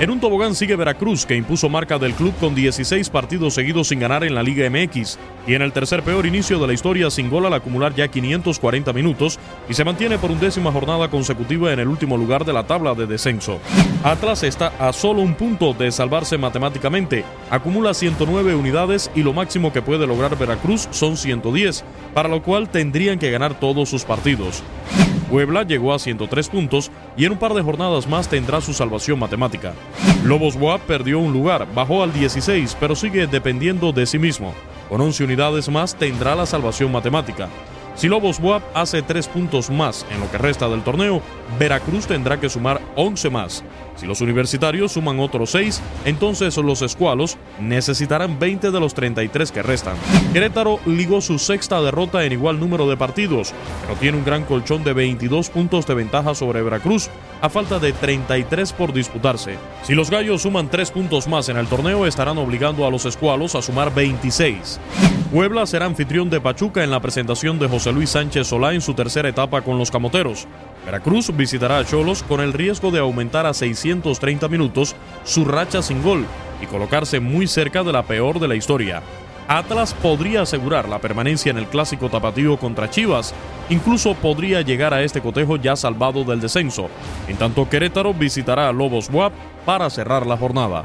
En un tobogán sigue Veracruz, que impuso marca del club con 16 partidos seguidos sin ganar en la Liga MX. y en el tercer peor inicio de la historia sin gol al acumular ya 540 minutos y se mantiene por undécima jornada consecutiva en el último lugar de la tabla de descenso. Atlas está a solo un punto de salvarse matemáticamente. Acumula 109 unidades y lo máximo que puede lograr Veracruz son 110, para lo cual tendrían que ganar todos sus partidos. Puebla llegó a 103 puntos y en un par de jornadas más tendrá su salvación matemática. Lobos WAP perdió un lugar, bajó al 16, pero sigue dependiendo de sí mismo. Con 11 unidades más tendrá la salvación matemática. Si Lobos WAP hace 3 puntos más en lo que resta del torneo, Veracruz tendrá que sumar 11 más. Si los universitarios suman otros 6, entonces los escualos necesitarán 20 de los 33 que restan. Querétaro ligó su sexta derrota en igual número de partidos, pero tiene un gran colchón de 22 puntos de ventaja sobre Veracruz, a falta de 33 por disputarse. Si los gallos suman 3 puntos más en el torneo, estarán obligando a los escualos a sumar 26. Puebla será anfitrión de Pachuca en la presentación de José Luis Sánchez Solá en su tercera etapa con los Camoteros. Veracruz visitará a Cholos con el riesgo de aumentar a 630 minutos su racha sin gol y colocarse muy cerca de la peor de la historia. Atlas podría asegurar la permanencia en el clásico tapatío contra Chivas, incluso podría llegar a este cotejo ya salvado del descenso, en tanto Querétaro visitará a Lobos WAP para cerrar la jornada.